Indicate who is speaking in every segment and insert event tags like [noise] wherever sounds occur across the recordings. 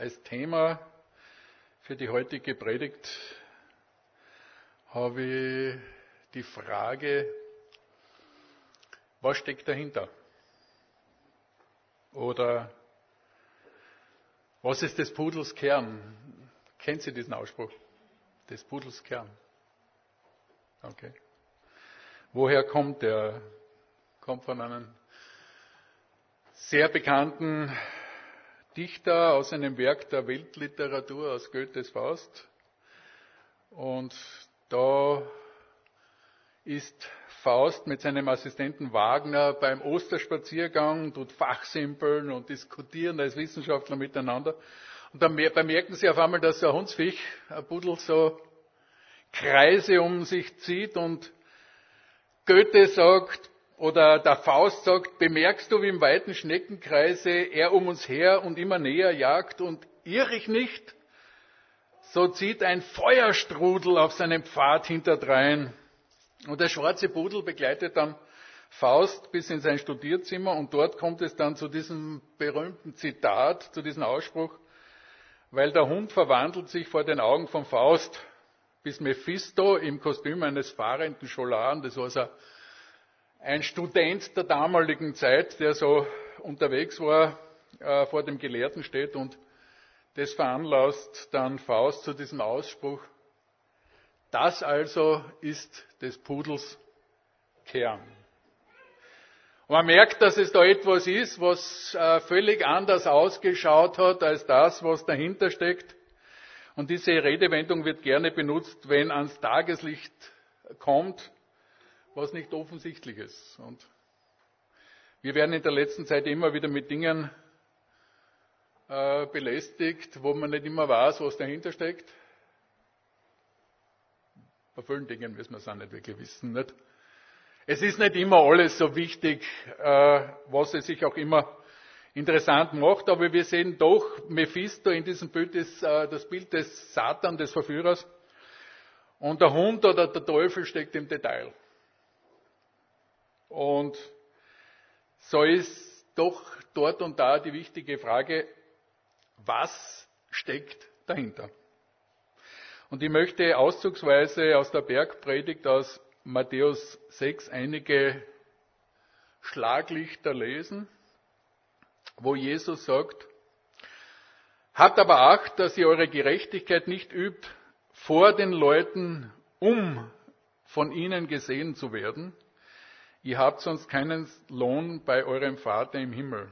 Speaker 1: Als Thema für die heutige Predigt habe ich die Frage, was steckt dahinter? Oder was ist des Pudels Kern? Kennt Sie diesen Ausspruch? Des Pudels Kern. Okay. Woher kommt der? Kommt von einem sehr bekannten Dichter aus einem Werk der Weltliteratur, aus Goethes Faust. Und da ist Faust mit seinem Assistenten Wagner beim Osterspaziergang, tut fachsimpeln und diskutieren als Wissenschaftler miteinander. Und dann bemerken sie auf einmal, dass ein Hundsviech, ein Pudel, so Kreise um sich zieht und Goethe sagt, oder der Faust sagt, bemerkst du, wie im weiten Schneckenkreise er um uns her und immer näher jagt und irr ich nicht? So zieht ein Feuerstrudel auf seinem Pfad hinterdrein. Und der schwarze Pudel begleitet dann Faust bis in sein Studierzimmer und dort kommt es dann zu diesem berühmten Zitat, zu diesem Ausspruch, weil der Hund verwandelt sich vor den Augen von Faust, bis Mephisto im Kostüm eines fahrenden Scholaren, das war so Student der damaligen Zeit, der so unterwegs war, äh, vor dem Gelehrten steht und das veranlasst dann Faust zu diesem Ausspruch. Das also ist des Pudels Kern. Und man merkt, dass es da etwas ist, was äh, völlig anders ausgeschaut hat als das, was dahinter steckt. Und diese Redewendung wird gerne benutzt, wenn ans Tageslicht kommt, was nicht offensichtlich ist. Und wir werden in der letzten Zeit immer wieder mit Dingen äh, belästigt, wo man nicht immer weiß, was dahinter steckt. Bei vielen Dingen müssen wir es auch nicht wirklich wissen. Nicht? Es ist nicht immer alles so wichtig, äh, was es sich auch immer interessant macht, aber wir sehen doch Mephisto in diesem Bild des, äh, das Bild des Satan, des Verführers. Und der Hund oder der Teufel steckt im Detail. Und so ist doch dort und da die wichtige Frage, was steckt dahinter? Und ich möchte auszugsweise aus der Bergpredigt aus Matthäus 6 einige Schlaglichter lesen, wo Jesus sagt, Habt aber Acht, dass ihr eure Gerechtigkeit nicht übt vor den Leuten, um von ihnen gesehen zu werden, Ihr habt sonst keinen Lohn bei eurem Vater im Himmel.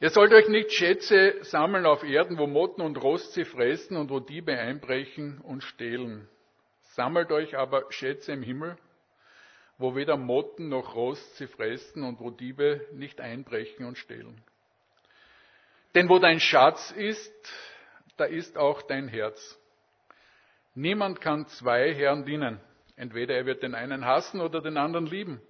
Speaker 1: Ihr sollt euch nicht Schätze sammeln auf Erden, wo Motten und Rost sie fressen und wo Diebe einbrechen und stehlen. Sammelt euch aber Schätze im Himmel, wo weder Motten noch Rost sie fressen und wo Diebe nicht einbrechen und stehlen. Denn wo dein Schatz ist, da ist auch dein Herz. Niemand kann zwei Herren dienen. Entweder er wird den einen hassen oder den anderen lieben.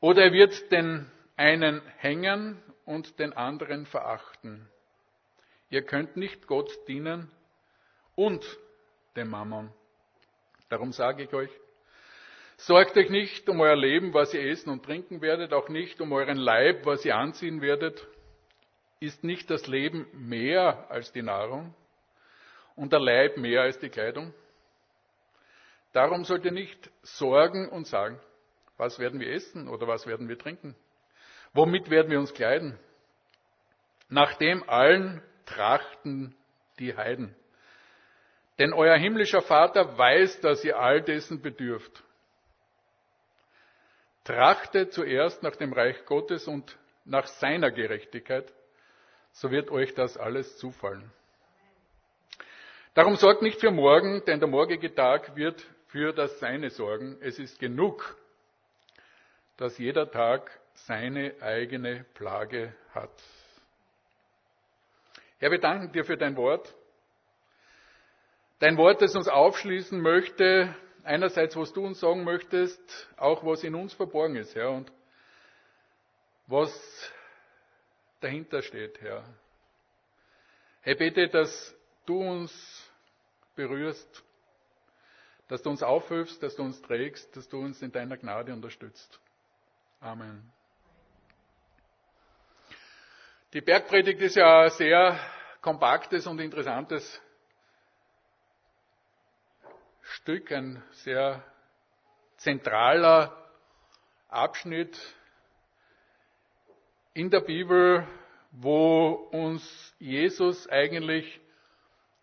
Speaker 1: Oder er wird den einen hängen und den anderen verachten. Ihr könnt nicht Gott dienen und dem Mammon. Darum sage ich euch, sorgt euch nicht um euer Leben, was ihr essen und trinken werdet, auch nicht um euren Leib, was ihr anziehen werdet. Ist nicht das Leben mehr als die Nahrung und der Leib mehr als die Kleidung? Darum sollt ihr nicht sorgen und sagen, was werden wir essen oder was werden wir trinken? Womit werden wir uns kleiden? Nach dem allen trachten die Heiden. Denn euer himmlischer Vater weiß, dass ihr all dessen bedürft. Trachtet zuerst nach dem Reich Gottes und nach seiner Gerechtigkeit, so wird euch das alles zufallen. Darum sorgt nicht für morgen, denn der morgige Tag wird für das Seine sorgen. Es ist genug, dass jeder Tag seine eigene Plage hat. Herr, wir danken dir für dein Wort. Dein Wort, das uns aufschließen möchte, einerseits, was du uns sagen möchtest, auch was in uns verborgen ist, Herr, und was dahinter steht, Herr. Herr, bitte, dass du uns berührst, dass du uns aufhilfst, dass du uns trägst, dass du uns in deiner Gnade unterstützt. Amen. Die Bergpredigt ist ja ein sehr kompaktes und interessantes Stück, ein sehr zentraler Abschnitt in der Bibel, wo uns Jesus eigentlich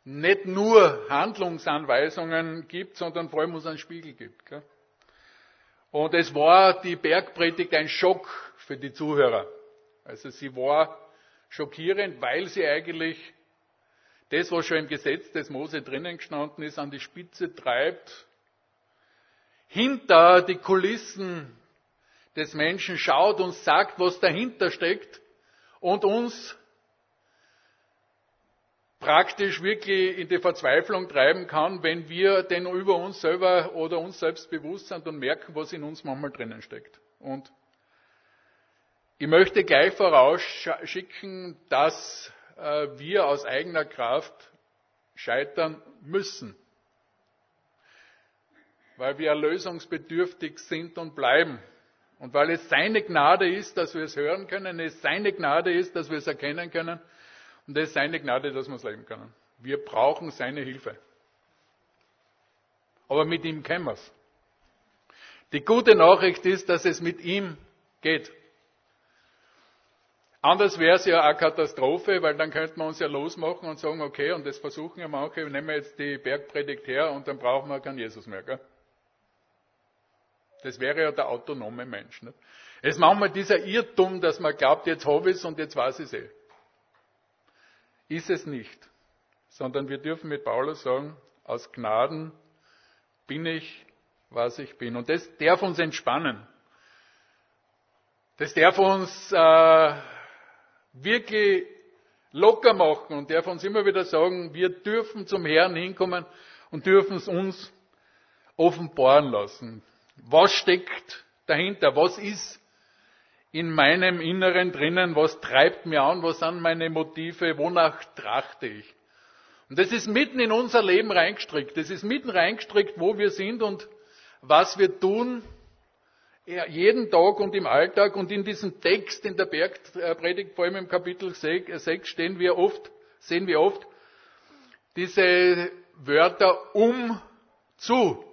Speaker 1: nicht nur Handlungsanweisungen gibt, sondern vor allem uns einen Spiegel gibt. Und es war die Bergpredigt ein Schock für die Zuhörer. Also sie war schockierend, weil sie eigentlich das, was schon im Gesetz des Mose drinnen gestanden ist, an die Spitze treibt, hinter die Kulissen des Menschen schaut und sagt, was dahinter steckt und uns praktisch wirklich in die Verzweiflung treiben kann, wenn wir denn über uns selber oder uns selbst bewusst sind und merken, was in uns manchmal drinnen steckt. Und ich möchte gleich vorausschicken, dass äh, wir aus eigener Kraft scheitern müssen, weil wir erlösungsbedürftig sind und bleiben. Und weil es seine Gnade ist, dass wir es hören können, es seine Gnade ist, dass wir es erkennen können und es ist seine Gnade, dass wir es leben können. Wir brauchen seine Hilfe. Aber mit ihm können wir es. Die gute Nachricht ist, dass es mit ihm geht. Anders wäre es ja eine Katastrophe, weil dann könnten wir uns ja losmachen und sagen, okay, und das versuchen ja manche, nehmen wir jetzt die Bergpredigt her und dann brauchen wir keinen Jesus mehr. Gell? Das wäre ja der autonome Mensch. Nicht? Es ist manchmal dieser Irrtum, dass man glaubt, jetzt habe ich es und jetzt weiß ich es eh. Ist es nicht. Sondern wir dürfen mit Paulus sagen, aus Gnaden bin ich, was ich bin. Und das darf uns entspannen. Das darf uns äh, wirklich locker machen und darf uns immer wieder sagen, wir dürfen zum Herrn hinkommen und dürfen es uns offenbaren lassen. Was steckt dahinter? Was ist in meinem Inneren drinnen? Was treibt mir an? Was sind meine Motive? Wonach trachte ich? Und das ist mitten in unser Leben reingestrickt. Das ist mitten reingestrickt, wo wir sind und was wir tun jeden Tag und im Alltag und in diesem Text in der Bergpredigt, vor allem im Kapitel 6, stehen wir oft, sehen wir oft diese Wörter um zu.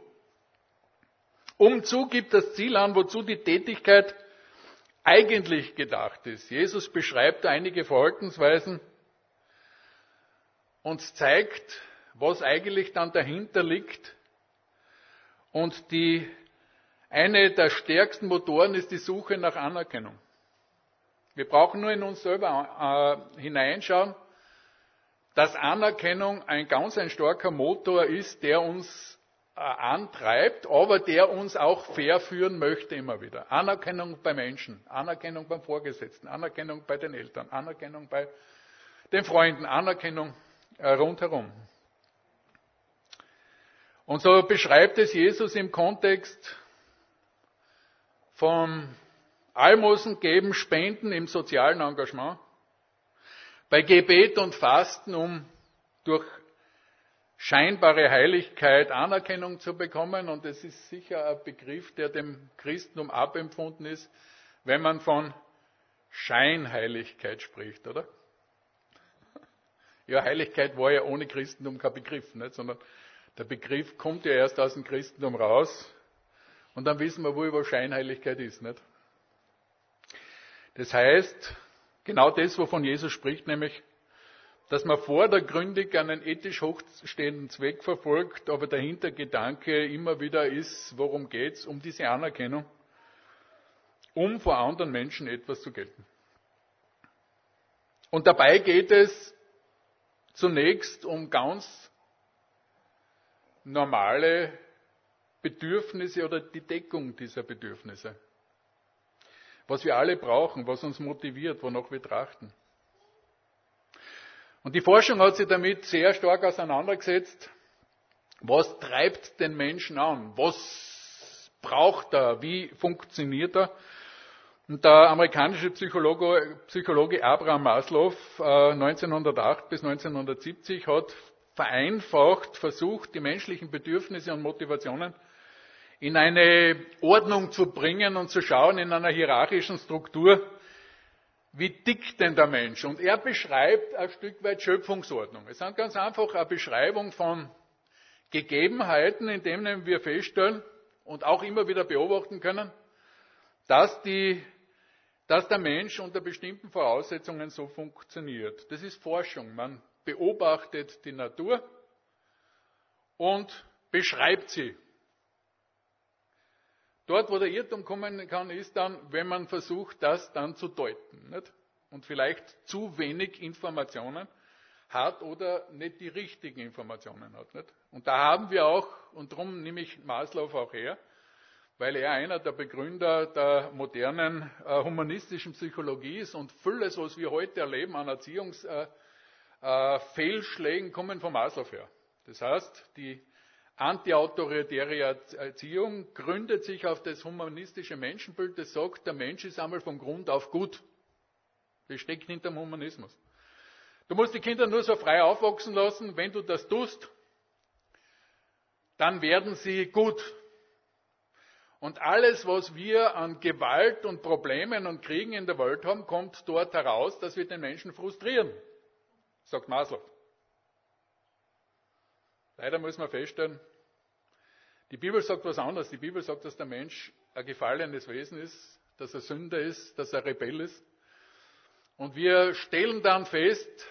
Speaker 1: Um zu gibt das Ziel an, wozu die Tätigkeit eigentlich gedacht ist. Jesus beschreibt einige Verhaltensweisen und zeigt, was eigentlich dann dahinter liegt und die eine der stärksten Motoren ist die Suche nach Anerkennung. Wir brauchen nur in uns selber äh, hineinschauen, dass Anerkennung ein ganz ein starker Motor ist, der uns antreibt, aber der uns auch fair führen möchte immer wieder. Anerkennung bei Menschen, Anerkennung beim Vorgesetzten, Anerkennung bei den Eltern, Anerkennung bei den Freunden, Anerkennung äh, rundherum. Und so beschreibt es Jesus im Kontext vom Almosen geben, Spenden im sozialen Engagement, bei Gebet und Fasten, um durch scheinbare Heiligkeit Anerkennung zu bekommen. Und es ist sicher ein Begriff, der dem Christentum abempfunden ist, wenn man von Scheinheiligkeit spricht, oder? Ja, Heiligkeit war ja ohne Christentum kein Begriff, nicht? sondern der Begriff kommt ja erst aus dem Christentum raus und dann wissen wir, wo über Scheinheiligkeit ist. Nicht? Das heißt, genau das, wovon Jesus spricht, nämlich, dass man vordergründig einen ethisch hochstehenden Zweck verfolgt, aber der Hintergedanke immer wieder ist, worum geht es? Um diese Anerkennung, um vor anderen Menschen etwas zu gelten. Und dabei geht es zunächst um ganz normale Bedürfnisse oder die Deckung dieser Bedürfnisse. Was wir alle brauchen, was uns motiviert, wonach wir trachten. Und die Forschung hat sich damit sehr stark auseinandergesetzt. Was treibt den Menschen an? Was braucht er? Wie funktioniert er? Und der amerikanische Psychologe, Psychologe Abraham Maslow 1908 äh, bis 1970 hat vereinfacht versucht, die menschlichen Bedürfnisse und Motivationen in eine Ordnung zu bringen und zu schauen in einer hierarchischen Struktur, wie tickt denn der Mensch? Und er beschreibt ein Stück weit Schöpfungsordnung. Es ist ganz einfach eine Beschreibung von Gegebenheiten, in denen wir feststellen und auch immer wieder beobachten können, dass, die, dass der Mensch unter bestimmten Voraussetzungen so funktioniert. Das ist Forschung. Man beobachtet die Natur und beschreibt sie. Dort, wo der Irrtum kommen kann, ist dann, wenn man versucht, das dann zu deuten nicht? und vielleicht zu wenig Informationen hat oder nicht die richtigen Informationen hat. Nicht? Und da haben wir auch, und darum nehme ich Maslow auch her, weil er einer der Begründer der modernen äh, humanistischen Psychologie ist und vieles, was wir heute erleben an Erziehungsfehlschlägen, äh, äh, kommen von Maslow her. Das heißt, die Antiautoritäre Erziehung gründet sich auf das humanistische Menschenbild, das sagt, der Mensch ist einmal von Grund auf gut. Das steckt hinter dem Humanismus. Du musst die Kinder nur so frei aufwachsen lassen, wenn du das tust, dann werden sie gut. Und alles, was wir an Gewalt und Problemen und Kriegen in der Welt haben, kommt dort heraus, dass wir den Menschen frustrieren, sagt Maslow. Leider muss man feststellen, die Bibel sagt was anderes. Die Bibel sagt, dass der Mensch ein gefallenes Wesen ist, dass er Sünder ist, dass er Rebell ist. Und wir stellen dann fest,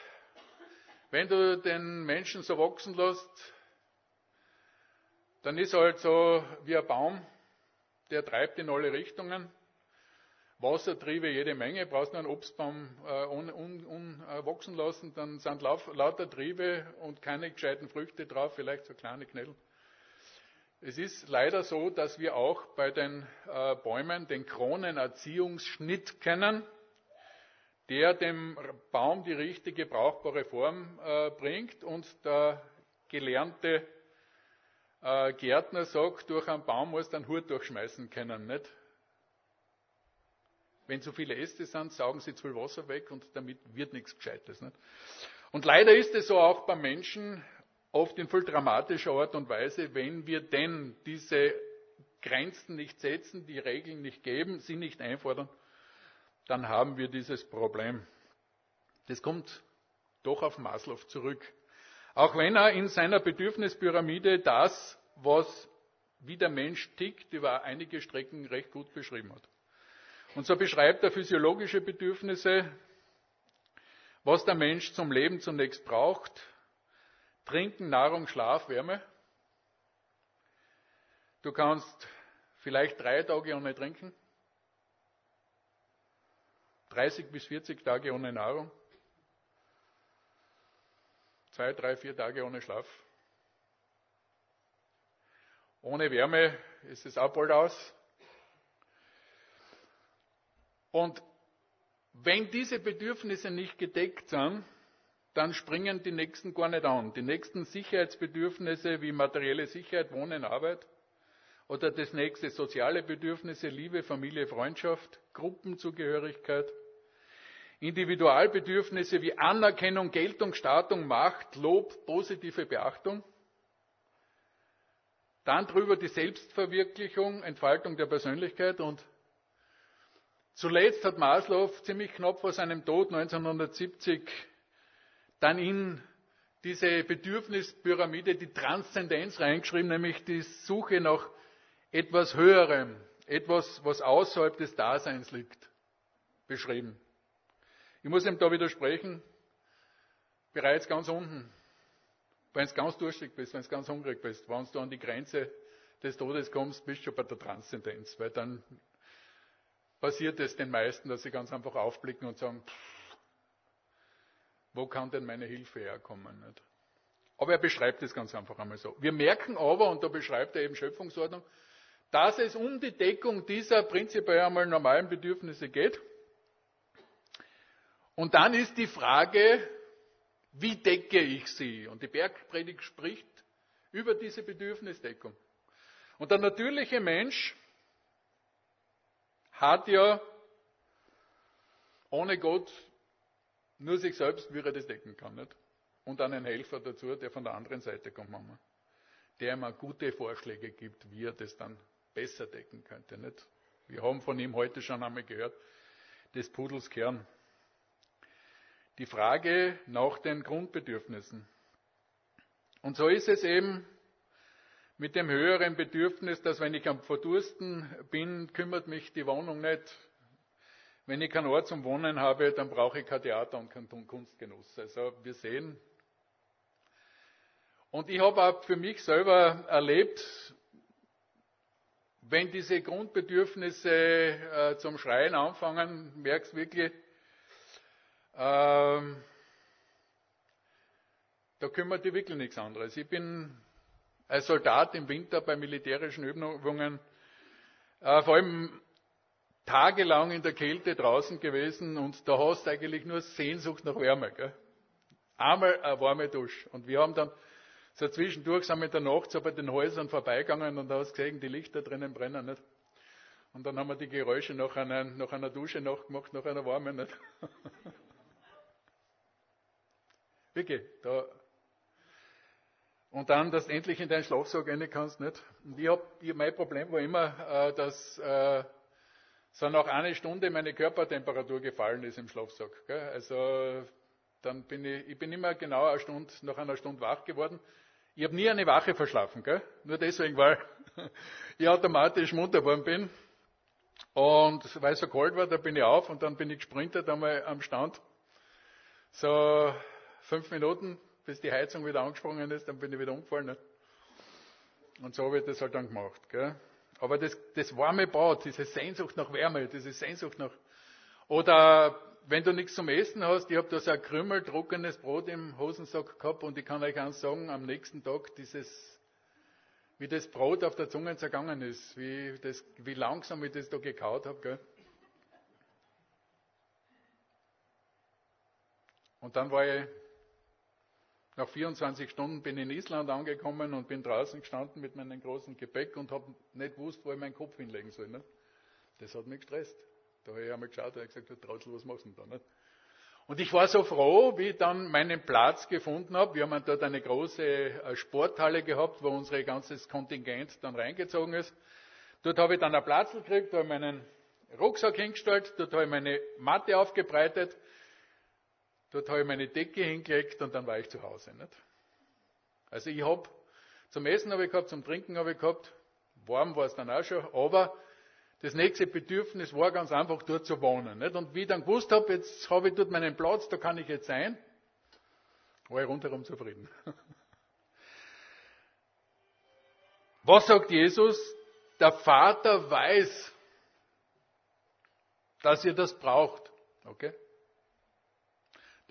Speaker 1: wenn du den Menschen so wachsen lässt, dann ist er halt so wie ein Baum, der treibt in alle Richtungen. Wassertriebe jede Menge, brauchst nur einen Obstbaum äh, unwachsen un, un, lassen, dann sind lauf, lauter Triebe und keine gescheiten Früchte drauf, vielleicht so kleine Knädel. Es ist leider so, dass wir auch bei den äh, Bäumen den Kronenerziehungsschnitt kennen, der dem Baum die richtige brauchbare Form äh, bringt und der gelernte äh, Gärtner sagt, durch einen Baum muss du einen Hut durchschmeißen können, nicht? Wenn zu viele Äste sind, saugen sie zu viel Wasser weg und damit wird nichts Gescheites. Nicht? Und leider ist es so auch beim Menschen, oft in viel dramatischer Art und Weise, wenn wir denn diese Grenzen nicht setzen, die Regeln nicht geben, sie nicht einfordern, dann haben wir dieses Problem. Das kommt doch auf Maslow zurück. Auch wenn er in seiner Bedürfnispyramide das, was wie der Mensch tickt, über einige Strecken recht gut beschrieben hat. Und so beschreibt er physiologische Bedürfnisse, was der Mensch zum Leben zunächst braucht. Trinken, Nahrung, Schlaf, Wärme. Du kannst vielleicht drei Tage ohne Trinken, 30 bis 40 Tage ohne Nahrung, zwei, drei, vier Tage ohne Schlaf. Ohne Wärme ist es auch bald aus. Und wenn diese Bedürfnisse nicht gedeckt sind, dann springen die nächsten gar nicht an. Die nächsten Sicherheitsbedürfnisse wie materielle Sicherheit, Wohnen, Arbeit oder das nächste soziale Bedürfnisse, Liebe, Familie, Freundschaft, Gruppenzugehörigkeit, Individualbedürfnisse wie Anerkennung, Geltung, Statung, Macht, Lob, positive Beachtung. Dann drüber die Selbstverwirklichung, Entfaltung der Persönlichkeit und Zuletzt hat Maslow ziemlich knapp vor seinem Tod 1970 dann in diese Bedürfnispyramide die Transzendenz reingeschrieben, nämlich die Suche nach etwas Höherem, etwas, was außerhalb des Daseins liegt, beschrieben. Ich muss ihm da widersprechen, bereits ganz unten, wenn du ganz durstig bist, wenn du ganz hungrig bist, wenn du an die Grenze des Todes kommst, bist du schon bei der Transzendenz, weil dann passiert es den meisten, dass sie ganz einfach aufblicken und sagen, pff, wo kann denn meine Hilfe herkommen? Nicht? Aber er beschreibt es ganz einfach einmal so. Wir merken aber, und da beschreibt er eben Schöpfungsordnung, dass es um die Deckung dieser prinzipiell einmal normalen Bedürfnisse geht. Und dann ist die Frage, wie decke ich sie? Und die Bergpredigt spricht über diese Bedürfnisdeckung. Und der natürliche Mensch hat ja ohne Gott nur sich selbst, wie er das decken kann. Nicht? Und einen Helfer dazu, der von der anderen Seite kommt, Mama. Der ihm gute Vorschläge gibt, wie er das dann besser decken könnte. Nicht? Wir haben von ihm heute schon einmal gehört, des Pudels Kern. die Frage nach den Grundbedürfnissen. Und so ist es eben mit dem höheren Bedürfnis, dass wenn ich am Verdursten bin, kümmert mich die Wohnung nicht. Wenn ich keinen Ort zum Wohnen habe, dann brauche ich kein Theater und keinen Kunstgenuss. Also wir sehen. Und ich habe auch für mich selber erlebt, wenn diese Grundbedürfnisse äh, zum Schreien anfangen, merkst wirklich, ähm, da kümmert dich wirklich nichts anderes. Ich bin als Soldat im Winter bei militärischen Übungen äh, vor allem tagelang in der Kälte draußen gewesen und da hast du eigentlich nur Sehnsucht nach Wärme. Gell? Einmal eine warme Dusche. Und wir haben dann so zwischendurch sind wir in der Nacht so bei den Häusern vorbeigegangen und da hast du gesehen, die Lichter drinnen brennen nicht. Und dann haben wir die Geräusche nach einer, nach einer Dusche nachgemacht, nach einer warmen nicht. [laughs] Wirklich, da und dann, dass du endlich in deinen Schlafsack rein kannst, nicht? Und ich hab, ich, mein Problem war immer, äh, dass äh, so nach einer Stunde meine Körpertemperatur gefallen ist im Schlafsack. Gell? Also dann bin ich, ich bin immer genau eine Stunde, nach einer Stunde wach geworden. Ich habe nie eine Wache verschlafen, gell? nur deswegen, weil [laughs] ich automatisch munter geworden bin. Und weil es so kalt war, da bin ich auf und dann bin ich gesprintet einmal am Stand. So fünf Minuten, bis die Heizung wieder angesprungen ist, dann bin ich wieder umgefallen. Und so ich das halt dann gemacht. Gell? Aber das, das warme Bad, diese Sehnsucht nach Wärme, diese Sehnsucht nach. Oder wenn du nichts zum Essen hast, ich habe da so ein Krümel trockenes Brot im Hosensack gehabt und ich kann euch eins sagen, am nächsten Tag dieses, wie das Brot auf der Zunge zergangen ist, wie, das, wie langsam ich das da gekaut habe. Und dann war ich nach 24 Stunden bin ich in Island angekommen und bin draußen gestanden mit meinem großen Gepäck und habe nicht gewusst, wo ich meinen Kopf hinlegen soll. Nicht? Das hat mich gestresst. Da habe ich einmal geschaut und gesagt, du Trautl, was machst du denn da? Nicht? Und ich war so froh, wie ich dann meinen Platz gefunden habe. Wir haben dort eine große äh, Sporthalle gehabt, wo unser ganzes Kontingent dann reingezogen ist. Dort habe ich dann einen Platz gekriegt, da habe ich meinen Rucksack hingestellt, dort habe ich meine Matte aufgebreitet Dort habe ich meine Decke hingelegt und dann war ich zu Hause. Nicht? Also ich habe, zum Essen habe ich gehabt, zum Trinken habe ich gehabt, warm war es dann auch schon, aber das nächste Bedürfnis war ganz einfach dort zu wohnen. Nicht? Und wie ich dann gewusst habe, jetzt habe ich dort meinen Platz, da kann ich jetzt sein, war ich rundherum zufrieden. [laughs] Was sagt Jesus? Der Vater weiß, dass ihr das braucht. Okay?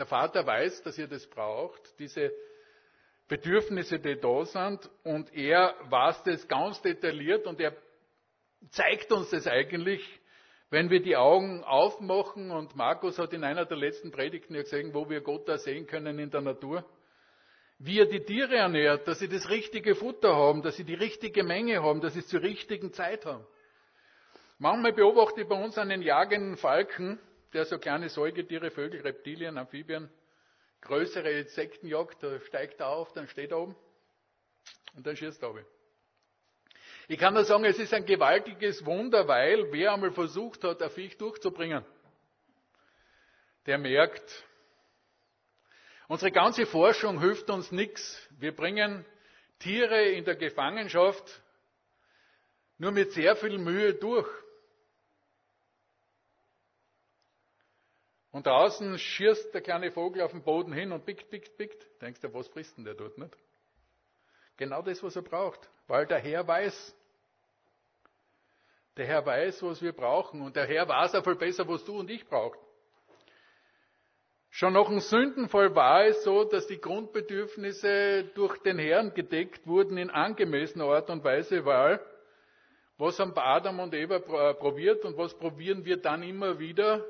Speaker 1: Der Vater weiß, dass ihr das braucht, diese Bedürfnisse, die da sind, und er weiß das ganz detailliert und er zeigt uns das eigentlich, wenn wir die Augen aufmachen. Und Markus hat in einer der letzten Predigten ja gesehen, wo wir Gott da sehen können in der Natur, wie er die Tiere ernährt, dass sie das richtige Futter haben, dass sie die richtige Menge haben, dass sie es zur richtigen Zeit haben. Manchmal beobachte ich bei uns einen jagenden Falken, der so kleine Säugetiere, Vögel, Reptilien, Amphibien, größere Insekten jagt, da steigt er auf, dann steht er oben und dann schießt er oben. Ich kann nur sagen, es ist ein gewaltiges Wunder, weil wer einmal versucht hat, ein Viech durchzubringen, der merkt, unsere ganze Forschung hilft uns nichts. Wir bringen Tiere in der Gefangenschaft nur mit sehr viel Mühe durch. Und draußen schießt der kleine Vogel auf den Boden hin und pickt, pickt, pickt. Denkst du, was frisst denn der dort nicht? Genau das, was er braucht. Weil der Herr weiß. Der Herr weiß, was wir brauchen. Und der Herr weiß auch viel besser, was du und ich brauchen. Schon nach dem Sündenfall war es so, dass die Grundbedürfnisse durch den Herrn gedeckt wurden in angemessener Art und Weise, weil was haben Adam und Eva probiert und was probieren wir dann immer wieder?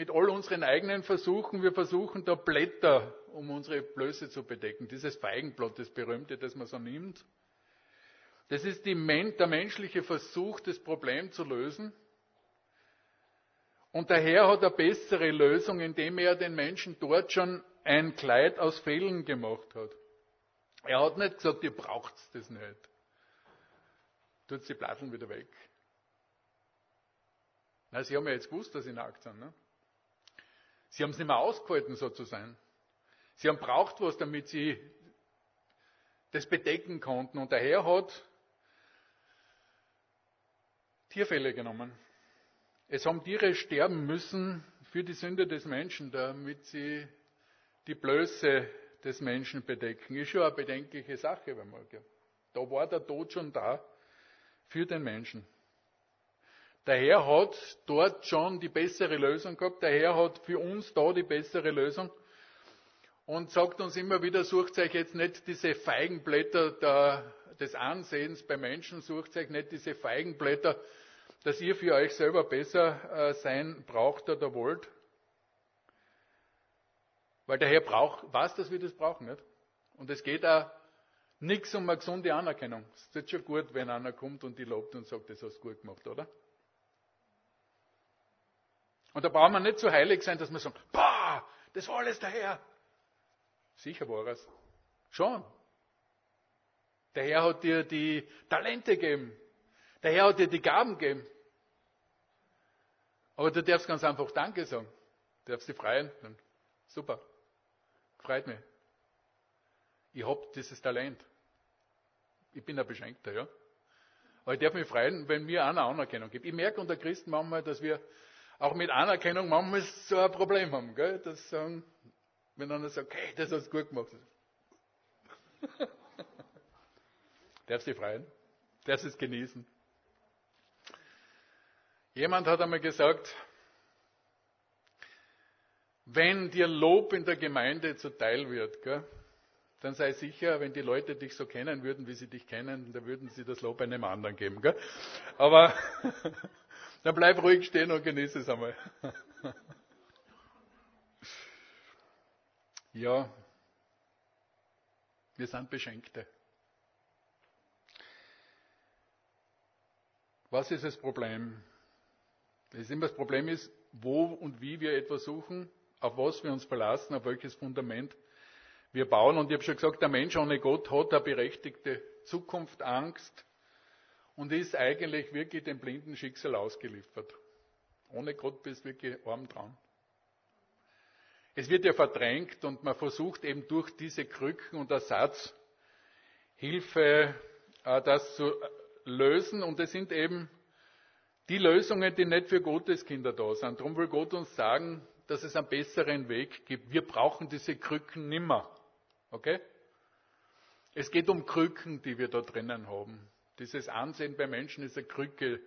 Speaker 1: Mit all unseren eigenen Versuchen, wir versuchen da Blätter, um unsere Blöße zu bedecken. Dieses Feigenblatt, das berühmte, das man so nimmt. Das ist die, der menschliche Versuch, das Problem zu lösen. Und der Herr hat eine bessere Lösung, indem er den Menschen dort schon ein Kleid aus Fellen gemacht hat. Er hat nicht gesagt, ihr braucht das nicht. Tut die Platteln wieder weg. Na, Sie haben ja jetzt gewusst, dass Sie nackt sind. Ne? Sie haben es nicht mehr ausgehalten, so zu sein. Sie haben braucht was, damit sie das bedecken konnten. Und der Herr hat Tierfälle genommen. Es haben Tiere sterben müssen für die Sünde des Menschen, damit sie die Blöße des Menschen bedecken. Ist schon eine bedenkliche Sache, wenn man Da war der Tod schon da für den Menschen. Der Herr hat dort schon die bessere Lösung gehabt. Der Herr hat für uns da die bessere Lösung und sagt uns immer wieder, sucht euch jetzt nicht diese Feigenblätter der, des Ansehens bei Menschen, sucht euch nicht diese Feigenblätter, dass ihr für euch selber besser äh, sein braucht oder wollt. Weil der Herr braucht, weiß, dass wir das brauchen, nicht? Und es geht auch nichts um eine gesunde Anerkennung. Es ist schon gut, wenn einer kommt und die lobt und sagt, das hast du gut gemacht, oder? Und da braucht man nicht so heilig sein, dass man sagt, boah, das war alles der Herr. Sicher war es. Schon. Der Herr hat dir die Talente gegeben. Der Herr hat dir die Gaben gegeben. Aber du darfst ganz einfach Danke sagen. Du darfst dich freuen. Super. Freut mich. Ich habe dieses Talent. Ich bin ein Beschenkter, ja. Aber ich darf mich freuen, wenn mir einer Anerkennung gibt. Ich merke unter Christen manchmal, dass wir auch mit Anerkennung manchmal so ein Problem haben, gell? Dass sagen, wenn einer sagt, okay, das hast du gut gemacht. [laughs] Darfst du dich freuen? Darfst es genießen? Jemand hat einmal gesagt, wenn dir Lob in der Gemeinde zuteil wird, gell, dann sei sicher, wenn die Leute dich so kennen würden, wie sie dich kennen, dann würden sie das Lob einem anderen geben. Gell? Aber [laughs] dann bleib ruhig stehen und genieße es einmal. [laughs] Ja, wir sind Beschenkte. Was ist das Problem? Das, immer das Problem ist, wo und wie wir etwas suchen, auf was wir uns verlassen, auf welches Fundament wir bauen. Und ich habe schon gesagt, der Mensch ohne Gott hat eine berechtigte Zukunft, Angst und ist eigentlich wirklich dem blinden Schicksal ausgeliefert. Ohne Gott bist du wirklich arm dran. Es wird ja verdrängt und man versucht eben durch diese Krücken und Ersatzhilfe äh, das zu lösen. Und es sind eben die Lösungen, die nicht für Gottes Kinder da sind. Darum will Gott uns sagen, dass es einen besseren Weg gibt. Wir brauchen diese Krücken nimmer. Okay? Es geht um Krücken, die wir da drinnen haben. Dieses Ansehen bei Menschen ist eine Krücke,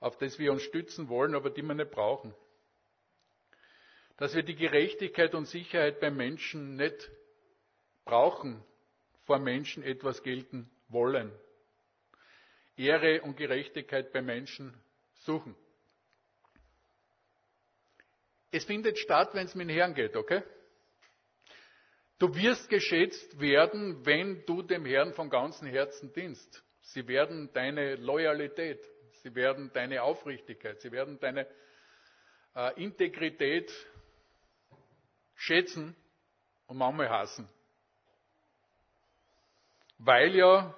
Speaker 1: auf das wir uns stützen wollen, aber die wir nicht brauchen dass wir die Gerechtigkeit und Sicherheit beim Menschen nicht brauchen, vor Menschen etwas gelten wollen. Ehre und Gerechtigkeit beim Menschen suchen. Es findet statt, wenn es mit dem Herrn geht, okay? Du wirst geschätzt werden, wenn du dem Herrn von ganzem Herzen dienst. Sie werden deine Loyalität, sie werden deine Aufrichtigkeit, sie werden deine äh, Integrität schätzen und manchmal hassen. Weil ja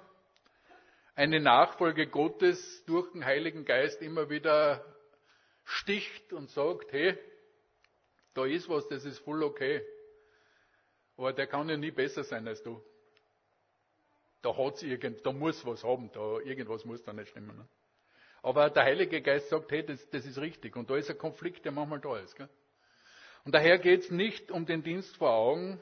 Speaker 1: eine Nachfolge Gottes durch den Heiligen Geist immer wieder sticht und sagt, hey, da ist was, das ist voll okay. Aber der kann ja nie besser sein als du. Da hat's irgend, da muss was haben, da irgendwas muss da nicht stimmen. Ne? Aber der Heilige Geist sagt, hey, das, das ist richtig. Und da ist ein Konflikt, der manchmal da ist. Gell? Und daher geht es nicht um den Dienst vor Augen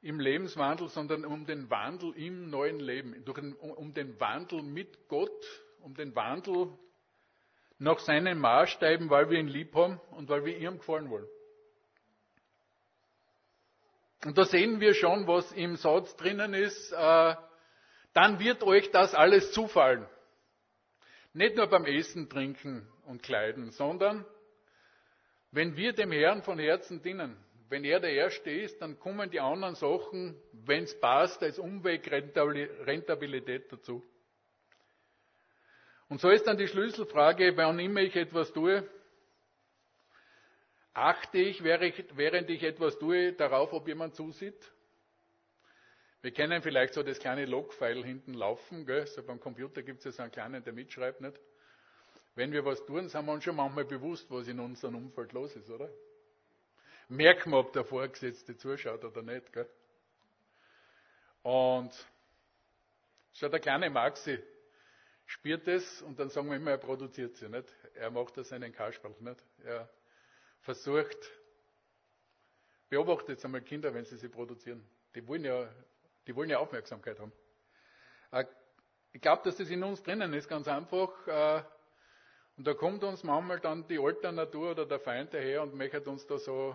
Speaker 1: im Lebenswandel, sondern um den Wandel im neuen Leben, um den Wandel mit Gott, um den Wandel nach seinen Maßstäben, weil wir ihn lieb haben und weil wir ihm gefallen wollen. Und da sehen wir schon, was im Satz drinnen ist, äh, dann wird euch das alles zufallen. Nicht nur beim Essen, Trinken und Kleiden, sondern wenn wir dem Herrn von Herzen dienen, wenn er der Erste ist, dann kommen die anderen Sachen, wenn es passt, als Umwegrentabilität dazu. Und so ist dann die Schlüsselfrage, wann immer ich etwas tue, achte ich, während ich etwas tue, darauf, ob jemand zusieht? Wir kennen vielleicht so das kleine Logfile hinten laufen, gell? so beim Computer gibt es ja so einen kleinen, der mitschreibt, nicht? Wenn wir was tun, sind wir uns schon manchmal bewusst, was in unserem Umfeld los ist, oder? merken wir, ob der Vorgesetzte zuschaut oder nicht. Gell? Und schon der kleine Maxi spürt es und dann sagen wir immer, er produziert sie nicht. Er macht das seinen Kasperl nicht. Er versucht, beobachtet jetzt einmal Kinder, wenn sie sie produzieren. Die wollen ja, die wollen ja Aufmerksamkeit haben. Äh, ich glaube, dass das in uns drinnen ist, ganz einfach. Äh, und da kommt uns manchmal dann die alte Natur oder der Feind daher und möchte uns da so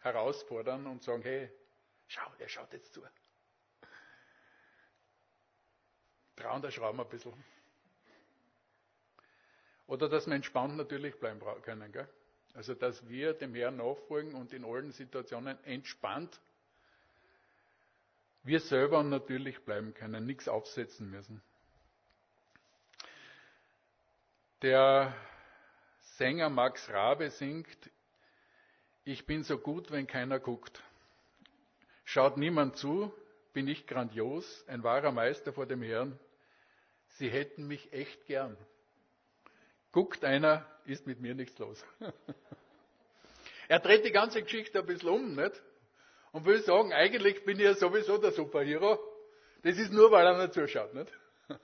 Speaker 1: herausfordern und sagen, hey, schau, er schaut jetzt zu. Trauen der Schrauben ein bisschen. Oder dass wir entspannt natürlich bleiben können. Gell? Also dass wir dem Herrn nachfolgen und in allen Situationen entspannt wir selber natürlich bleiben können, nichts aufsetzen müssen. Der Sänger Max Rabe singt, ich bin so gut, wenn keiner guckt. Schaut niemand zu, bin ich grandios, ein wahrer Meister vor dem Herrn. Sie hätten mich echt gern. Guckt einer, ist mit mir nichts los. [laughs] er dreht die ganze Geschichte ein bisschen um, nicht? Und will sagen, eigentlich bin ich ja sowieso der Superhero. Das ist nur, weil er nicht zuschaut, nicht? [laughs]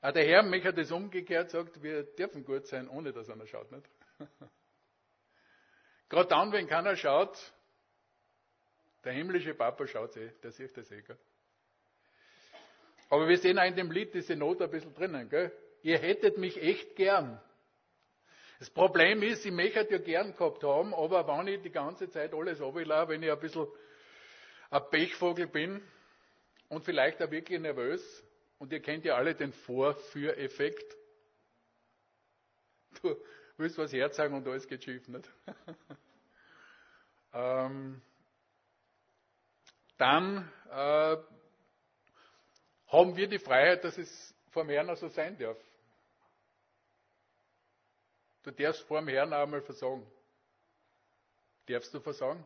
Speaker 1: Aber der Herr mich hat das umgekehrt sagt, wir dürfen gut sein, ohne dass einer schaut, nicht? [laughs] Gerade dann, wenn keiner schaut, der himmlische Papa schaut eh, der sieht das eh, gell? Aber wir sehen auch in dem Lied diese Not ein bisschen drinnen, gell? Ihr hättet mich echt gern. Das Problem ist, ich möchte ja gern gehabt haben, aber wenn ich die ganze Zeit alles runterlasse, wenn ich ein bisschen ein Pechvogel bin und vielleicht auch wirklich nervös, und ihr kennt ja alle den Vorführeffekt. Du willst was herzagen und alles geht schief, nicht? [laughs] ähm, dann äh, haben wir die Freiheit, dass es vor dem Herrn so sein darf. Du darfst vor dem Herrn einmal versagen. Darfst du versagen?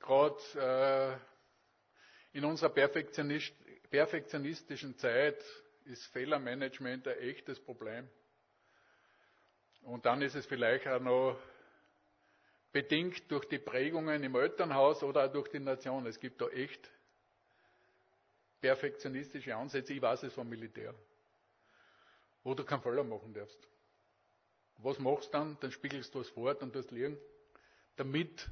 Speaker 1: Gerade äh, in unserer perfektionistischen Zeit ist Fehlermanagement ein echtes Problem. Und dann ist es vielleicht auch noch bedingt durch die Prägungen im Elternhaus oder auch durch die Nation. Es gibt da echt perfektionistische Ansätze. Ich weiß es vom Militär wo du keinen Fehler machen darfst. Was machst du dann? Dann spiegelst du es fort und das liegen, damit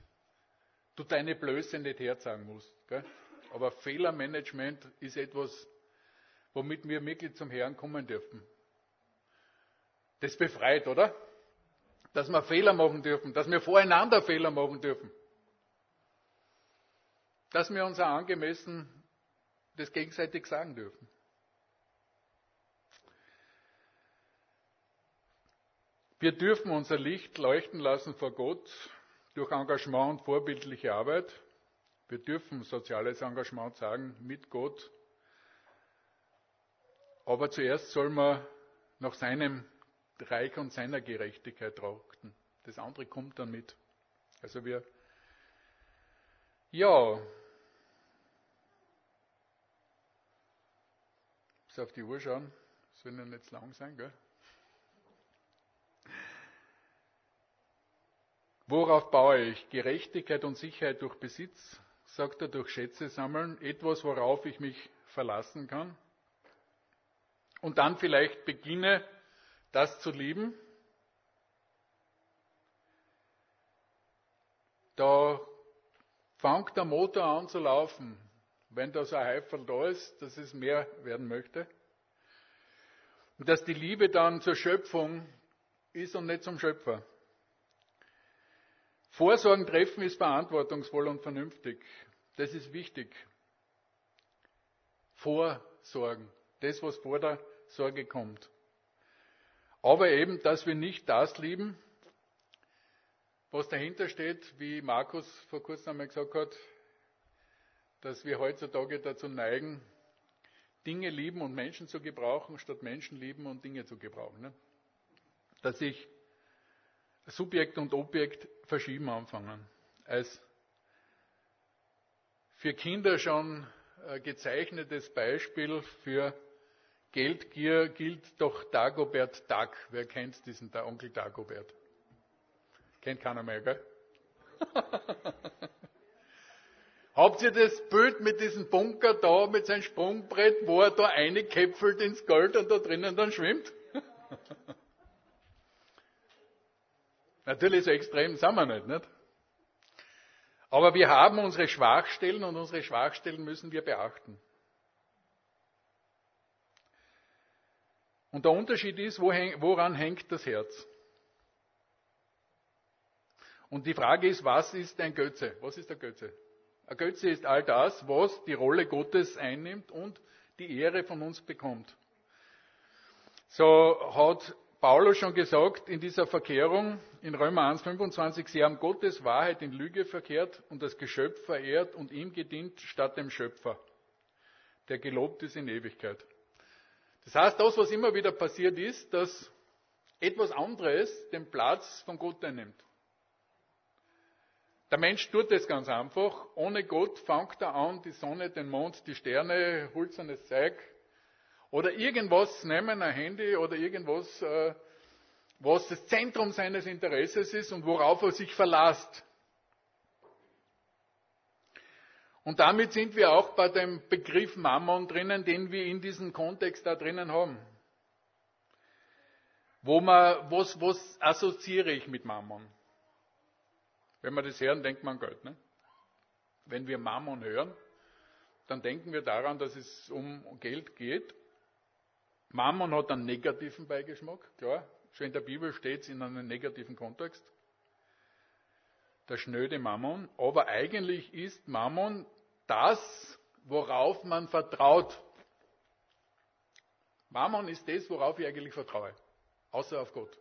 Speaker 1: du deine Blöße nicht herzeigen musst. Gell? Aber Fehlermanagement ist etwas, womit wir wirklich zum Herrn kommen dürfen. Das befreit, oder? Dass wir Fehler machen dürfen, dass wir voreinander Fehler machen dürfen. Dass wir uns auch angemessen das gegenseitig sagen dürfen. Wir dürfen unser Licht leuchten lassen vor Gott durch Engagement und vorbildliche Arbeit. Wir dürfen soziales Engagement sagen mit Gott. Aber zuerst soll man nach seinem Reich und seiner Gerechtigkeit trachten. Das andere kommt dann mit. Also wir, ja, muss auf die Uhr schauen, soll ja nicht lang sein, gell? Worauf baue ich? Gerechtigkeit und Sicherheit durch Besitz, sagt er, durch Schätze sammeln, etwas, worauf ich mich verlassen kann. Und dann vielleicht beginne, das zu lieben. Da fängt der Motor an zu laufen, wenn da so ein Heifel da ist, dass es mehr werden möchte. Und dass die Liebe dann zur Schöpfung ist und nicht zum Schöpfer. Vorsorgen treffen ist verantwortungsvoll und vernünftig. Das ist wichtig. Vorsorgen. Das, was vor der Sorge kommt. Aber eben, dass wir nicht das lieben, was dahinter steht, wie Markus vor kurzem einmal gesagt hat, dass wir heutzutage dazu neigen, Dinge lieben und Menschen zu gebrauchen, statt Menschen lieben und Dinge zu gebrauchen. Ne? Dass ich Subjekt und Objekt verschieben anfangen. Als für Kinder schon gezeichnetes Beispiel für Geldgier gilt doch Dagobert Duck. Wer kennt diesen Onkel Dagobert? Kennt keiner mehr, gell? [laughs] Habt ihr das Bild mit diesem Bunker da, mit seinem Sprungbrett, wo er da eingekäpfelt ins Gold und da drinnen dann schwimmt? [laughs] Natürlich so extrem sind wir nicht, nicht? Aber wir haben unsere Schwachstellen und unsere Schwachstellen müssen wir beachten. Und der Unterschied ist, woran hängt das Herz? Und die Frage ist, was ist ein Götze? Was ist der Götze? Ein Götze ist all das, was die Rolle Gottes einnimmt und die Ehre von uns bekommt. So hat Paulus schon gesagt in dieser Verkehrung in Römer 1,25, sie haben Gottes Wahrheit in Lüge verkehrt und das Geschöpf verehrt und ihm gedient statt dem Schöpfer, der gelobt ist in Ewigkeit. Das heißt, das, was immer wieder passiert ist, dass etwas anderes den Platz von Gott einnimmt. Der Mensch tut das ganz einfach. Ohne Gott fängt er an, die Sonne, den Mond, die Sterne, holt seines Zeug. Oder irgendwas nehmen, ein Handy oder irgendwas, äh, was das Zentrum seines Interesses ist und worauf er sich verlasst. Und damit sind wir auch bei dem Begriff Mammon drinnen, den wir in diesem Kontext da drinnen haben. Wo man, was, was assoziiere ich mit Mammon? Wenn wir das hören, denkt man an Geld. Ne? Wenn wir Mammon hören, dann denken wir daran, dass es um Geld geht. Mammon hat einen negativen Beigeschmack, klar. Schon in der Bibel steht es in einem negativen Kontext. Der schnöde Mammon. Aber eigentlich ist Mammon das, worauf man vertraut. Mammon ist das, worauf ich eigentlich vertraue. Außer auf Gott.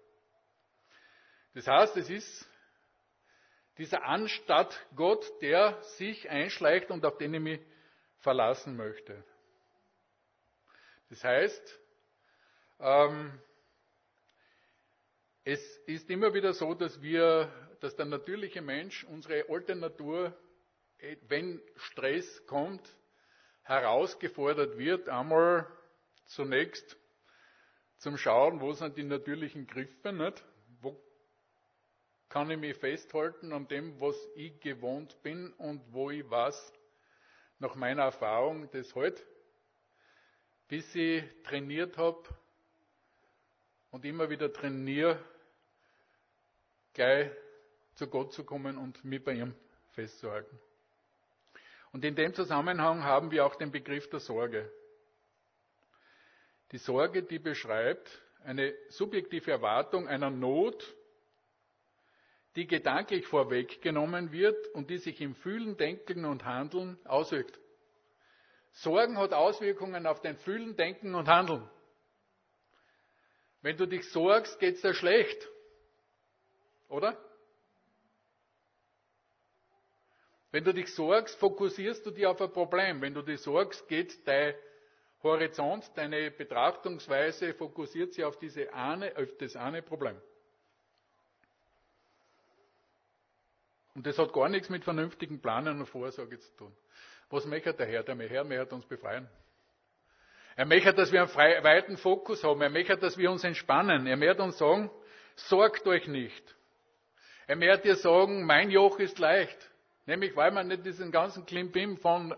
Speaker 1: Das heißt, es ist dieser Anstatt Gott, der sich einschleicht und auf den ich mich verlassen möchte. Das heißt, ähm, es ist immer wieder so, dass wir, dass der natürliche Mensch, unsere alte Natur, eh, wenn Stress kommt, herausgefordert wird, einmal zunächst zum Schauen, wo sind die natürlichen Griffe, nicht? Kann ich mich festhalten an dem, was ich gewohnt bin und wo ich was nach meiner Erfahrung das halt, bis ich trainiert habe und immer wieder trainiere, gleich zu Gott zu kommen und mich bei ihm festzuhalten. Und in dem Zusammenhang haben wir auch den Begriff der Sorge. Die Sorge, die beschreibt eine subjektive Erwartung einer Not, die gedanklich vorweggenommen wird und die sich im Fühlen, Denken und Handeln auswirkt. Sorgen hat Auswirkungen auf dein Fühlen, Denken und Handeln. Wenn du dich sorgst, geht's dir schlecht. Oder? Wenn du dich sorgst, fokussierst du dich auf ein Problem. Wenn du dich sorgst, geht dein Horizont, deine Betrachtungsweise fokussiert sich auf, diese eine, auf das eine Problem. Und das hat gar nichts mit vernünftigen Planen und Vorsorge zu tun. Was möchte der Herr? Der Herr möchte uns befreien. Er möchte, dass wir einen weiten Fokus haben. Er möchte, dass wir uns entspannen. Er möchte uns sagen, sorgt euch nicht. Er möchte dir sagen, mein Joch ist leicht. Nämlich, weil man nicht diesen ganzen Klimbim von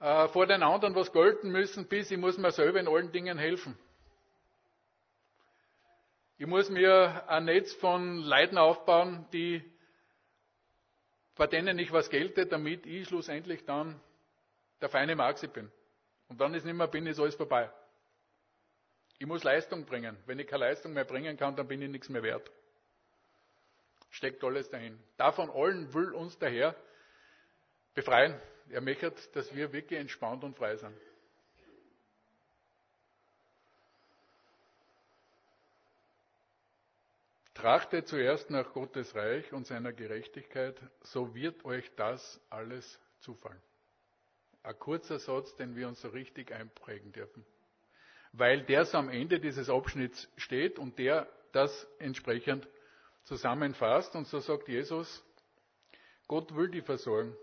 Speaker 1: äh, vor den anderen was gelten müssen, bis ich muss mir selber in allen Dingen helfen. Ich muss mir ein Netz von Leiden aufbauen, die bei denen ich was gelte, damit ich schlussendlich dann der feine Maxi bin. Und dann ist nicht mehr bin, ist alles vorbei. Ich muss Leistung bringen. Wenn ich keine Leistung mehr bringen kann, dann bin ich nichts mehr wert. Steckt alles dahin. Davon allen will uns der Herr befreien. Er möchte, dass wir wirklich entspannt und frei sind. Trachtet zuerst nach Gottes Reich und seiner Gerechtigkeit, so wird euch das alles zufallen. Ein kurzer Satz, den wir uns so richtig einprägen dürfen. Weil der so am Ende dieses Abschnitts steht und der das entsprechend zusammenfasst. Und so sagt Jesus, Gott will die versorgen.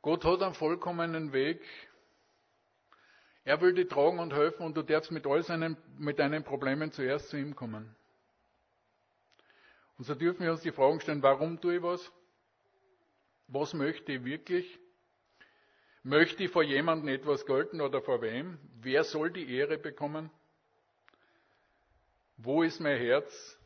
Speaker 1: Gott hat einen vollkommenen Weg. Er will dir tragen und helfen und du darfst mit all seinen, mit deinen Problemen zuerst zu ihm kommen. Und so dürfen wir uns die Fragen stellen, warum tue ich was? Was möchte ich wirklich? Möchte ich vor jemandem etwas gelten oder vor wem? Wer soll die Ehre bekommen? Wo ist mein Herz?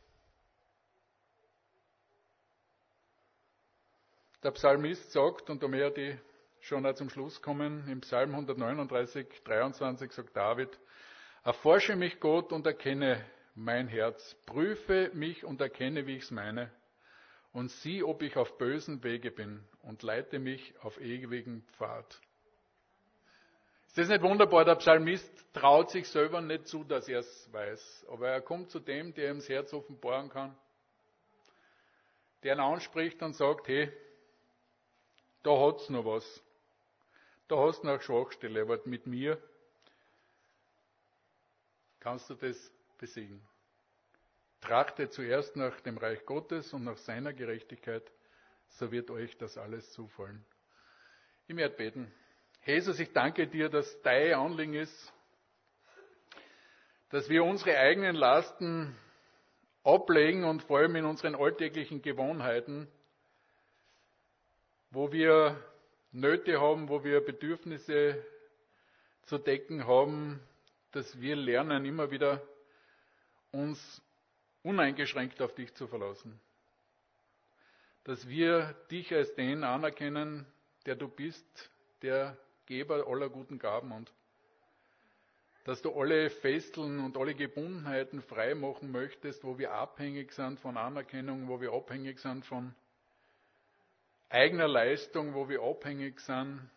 Speaker 1: Der Psalmist sagt, und da werde ich schon zum Schluss kommen, im Psalm 139, 23 sagt David, Erforsche mich Gott und erkenne mein Herz, prüfe mich und erkenne, wie ich es meine, und sieh, ob ich auf bösen Wege bin und leite mich auf ewigen Pfad. Ist das nicht wunderbar? Der Psalmist traut sich selber nicht zu, dass er es weiß. Aber er kommt zu dem, der ihm das Herz offenbaren kann, der ihn anspricht und sagt, hey, da hat's noch was. Da hast du noch Schwachstelle, aber mit mir kannst du das besiegen. Trachte zuerst nach dem Reich Gottes und nach seiner Gerechtigkeit, so wird euch das alles zufallen. Ich werde beten. Jesus, ich danke dir, dass dein Anliegen ist, dass wir unsere eigenen Lasten ablegen und vor allem in unseren alltäglichen Gewohnheiten, wo wir Nöte haben, wo wir Bedürfnisse zu decken haben, dass wir lernen, immer wieder uns uneingeschränkt auf dich zu verlassen. Dass wir dich als den anerkennen, der du bist, der Geber aller guten Gaben und dass du alle Fesseln und alle Gebundenheiten frei machen möchtest, wo wir abhängig sind von Anerkennung, wo wir abhängig sind von eigener Leistung, wo wir abhängig sind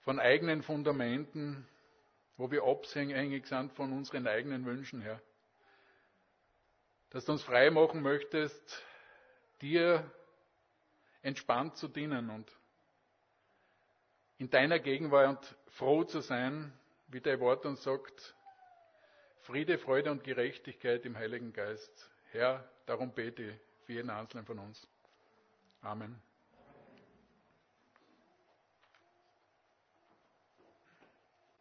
Speaker 1: von eigenen Fundamenten, wo wir abhängig sind von unseren eigenen Wünschen her. Dass du uns frei machen möchtest, dir entspannt zu dienen und in deiner Gegenwart froh zu sein, wie dein Wort uns sagt, Friede, Freude und Gerechtigkeit im Heiligen Geist. Herr, darum bete ich für jeden Einzelnen von uns. Amen.